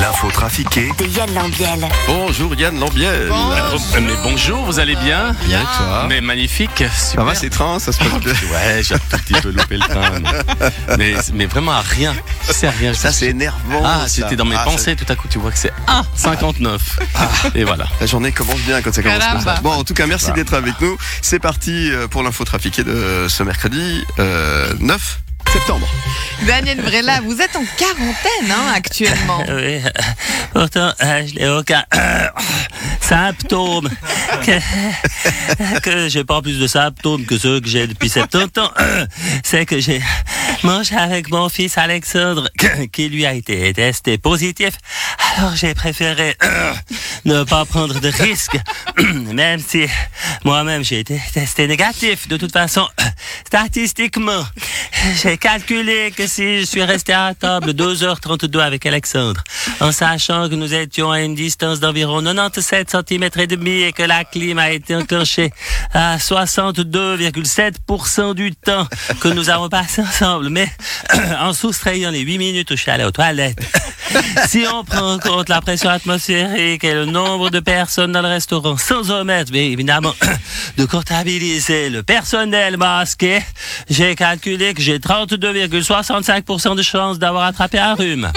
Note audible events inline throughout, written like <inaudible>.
L'info trafiquée De Yann Lambiel. Bonjour Yann Lambiel. Euh, Mais bonjour, vous allez bien Bien et toi Mais magnifique, super. Ça va, c'est train, ça se passe bien. Ouais, j'ai un tout petit peu loupé le train. Mais, mais, mais vraiment à rien. C'est à rien. Ça, c'est énervant. Ah, c'était dans mes Ah, pensées, tout à coup, tu vois que c'est 1,59. Et voilà. La journée commence bien quand ça commence comme ça. Bon, en tout cas, merci d'être avec nous. C'est parti euh, pour l'info trafiquée de ce mercredi euh, 9 septembre. Daniel Vrela, vous êtes en quarantaine hein, actuellement. <laughs> Oui, pourtant, euh, je n'ai aucun euh, <coughs> symptôme. Que, que j'ai pas plus de symptômes que ceux que j'ai depuis 70 ans. <coughs> C'est que j'ai mangé avec mon fils Alexandre, <coughs> qui lui a été testé positif. Alors j'ai préféré euh, ne pas prendre de risques, <clears throat> même si moi-même j'ai été testé négatif. De toute façon, statistiquement, j'ai calculé que si je suis resté à table 2h32 avec Alexandre, en sachant que nous étions à une distance d'environ 97 cm et demi et que la clim a été enclenchée à 62,7% du temps que nous avons passé ensemble, mais en soustrayant les 8 minutes où je suis allé aux toilettes. <laughs> Si on prend en compte la pression atmosphérique et le nombre de personnes dans le restaurant, sans omettre, bien évidemment, <coughs> de comptabiliser le personnel masqué, j'ai calculé que j'ai 32,65% de chances d'avoir attrapé un rhume.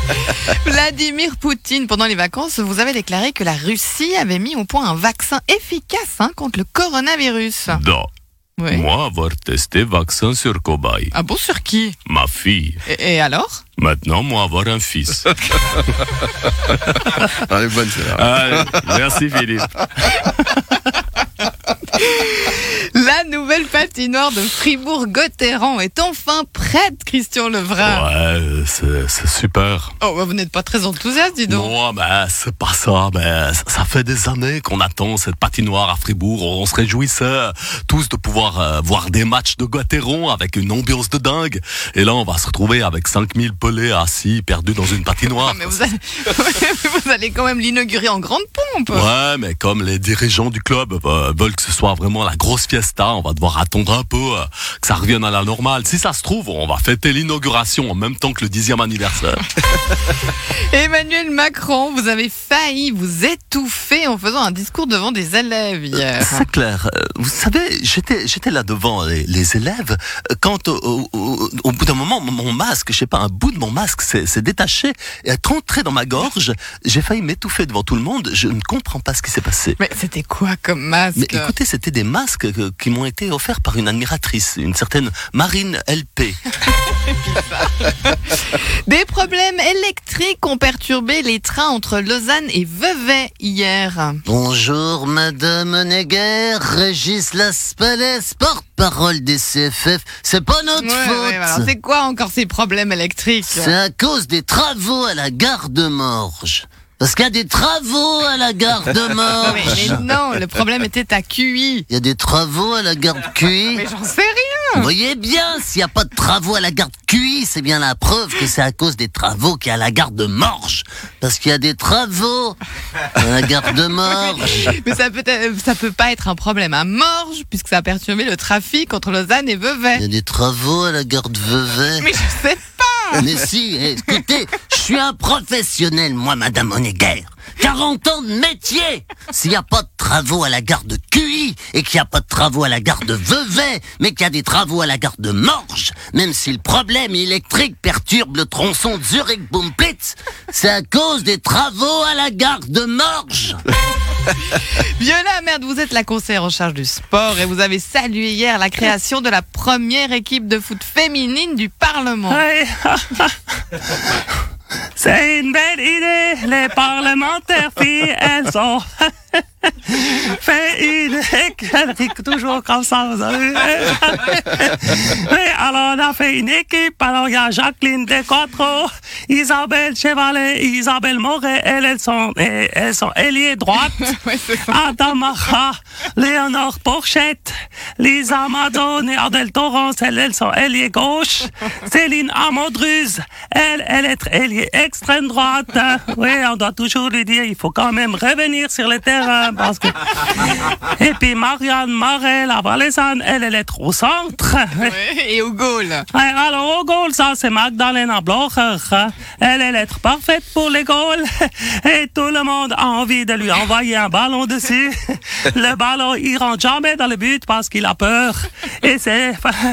<laughs> Vladimir Poutine, pendant les vacances, vous avez déclaré que la Russie avait mis au point un vaccin efficace hein, contre le coronavirus. Non. Oui. Moi, avoir testé vaccin sur cobaye. Ah bon, sur qui? Ma fille. et, et alors? Maintenant, moi, avoir un fils. <laughs> Ah, elle est bonne, celle-là. Allez, merci Philippe. <laughs> La nouvelle patinoire de Fribourg-Gotteron est enfin prête, Christian Levrin. Ouais, c'est c'est super. Oh, bah, vous n'êtes pas très enthousiaste, dis donc. Non, ben, c'est pas ça. Ben, ça- ça fait des années qu'on attend cette patinoire à Fribourg. On se réjouissait tous de pouvoir euh, voir des matchs de Gotteron avec une ambiance de dingue. Et là, on va se retrouver avec 5000 pelés assis, perdus dans une patinoire. Ah, mais vous allez, <laughs> vous allez quand même l'inaugurer en grande pompe. Ouais, mais comme les dirigeants du club euh, veulent que ce soit vraiment la grosse fiesta, on va devoir attendre un peu euh, que ça revienne à la normale. Si ça se trouve, on va fêter l'inauguration en même temps que le dixième anniversaire. <laughs> Emmanuel Macron, vous avez failli vous étouffer en faisant un discours devant des élèves hier. C'est clair. Euh, Vous savez, j'étais, j'étais là devant les, les élèves euh, quand au, au- au- au bout d'un moment, mon masque, je sais pas, un bout de mon masque s'est, détaché et est rentré dans ma gorge. J'ai failli m'étouffer devant tout le monde. Je ne comprends pas ce qui s'est passé. Mais c'était quoi comme masque? Mais écoutez, c'était des masques euh, qui m'ont été offerts par une admiratrice, une certaine Marine LP. <laughs> Des problèmes électriques ont perturbé les trains entre Lausanne et Vevey hier. Bonjour Madame Neger, Régis Laspalès, porte-parole des CFF. C'est pas notre Ouais, faute. ouais, alors c'est quoi encore ces problèmes électriques? C'est à cause des travaux à la gare de Morges. Parce qu'il y a des travaux à la gare de <laughs> mais, Morges. mais non, le problème était à QI. Il y a des travaux à la gare de QI. <laughs> Mais j'en sais rien. Vous voyez bien, s'il n'y a pas de travaux à la gare de QI, c'est bien la preuve que c'est à cause des travaux qu'il y a à la gare de Morges. Parce qu'il y a des travaux à la gare de <laughs> Morges. Mais ça peut, être- ça peut pas être un problème à Morges, puisque ça a perturbé le trafic entre Lausanne et Il y Vevey. a des travaux à la gare de Vevey. Mais je sais. Mais si, écoutez, je suis un professionnel, moi, Madame Honegger. 40 ans de métier S'il n'y a pas de travaux à la gare de QI et qu'il n'y a pas de travaux à la gare de Vevey, mais qu'il y a des travaux à la gare de Morges, même si le problème électrique perturbe le tronçon Zurich-Bumplitz, c'est à cause des travaux à la gare de Morges Viola, merde, vous êtes la conseillère en charge du sport et vous avez salué hier la création de la première équipe de foot féminine du Parlement. Ouais. <laughs> C'est une belle idée. Les parlementaires filles, elles sont <laughs> fait elle <laughs> rit toujours comme ça. Oui, <laughs> alors on a fait une équipe. Alors il y a Jacqueline Desquatro, Isabelle Chevalet, Isabelle Moret. Elles, elles sont, eh, elles sont ailiées droite. <laughs> Ouais, ça. Adamara, Léonore Porchette, Lisa Madone et Adèle Torrance, elles, elles sont ailiées gauche. Céline Amodruz, elle, elle est ailiée extrême droite. Oui, on doit toujours lui dire, il faut quand même revenir sur le terrain parce que... Et puis Marianne Marais, la Valaisanne, elle, elle est au centre. Ouais, Et au <laughs> goal. Ouais, alors au goal, ça c'est Magdalena Blocher. Elle, elle est parfaite pour les goals. Et tout le monde a envie de lui envoyer un ballon dessus. Le ballon, il rentre jamais dans le but parce qu'il a peur. Et c'est,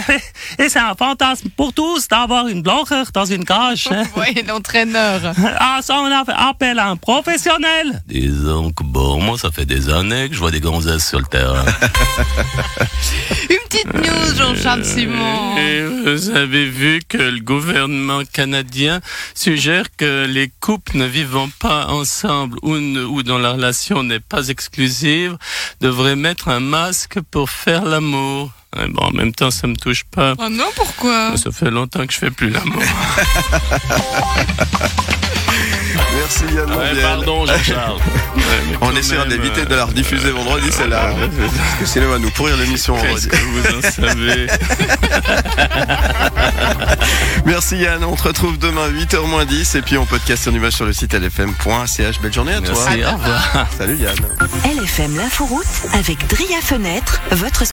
<laughs> et c'est un fantasme pour tous d'avoir une Blocher dans une cage. Oui, l'entraîneur. Ah, ça, on a fait appel à un professionnel. Disons que bon, moi, ça fait des années que je vois des gonzesses sur le terrain. <laughs> Une petite news, Jean-Charles Simon. Et vous avez vu que le gouvernement canadien suggère que les couples ne vivant pas ensemble ou, ne- ou dont la relation n'est pas exclusive devraient mettre un masque pour faire l'amour. Eh Bon, en même temps, ça me touche pas. Oh non, pourquoi? Ça fait longtemps que je fais plus l'amour. <laughs> Merci Yann Ouais, pardon, Jean-Charles. <laughs> On essaiera d'éviter euh, de la rediffuser vendredi, celle-là. <laughs> Parce que sinon, elle va nous pourrir l'émission vendredi. Que vous en savez <laughs> Merci Yann, on te retrouve demain 8h10 et puis on podcast en image sur le site lfm.ch. Belle journée à toi. Merci, au revoir. Salut Yann. LFM l'inforoute avec Dria Fenêtre, votre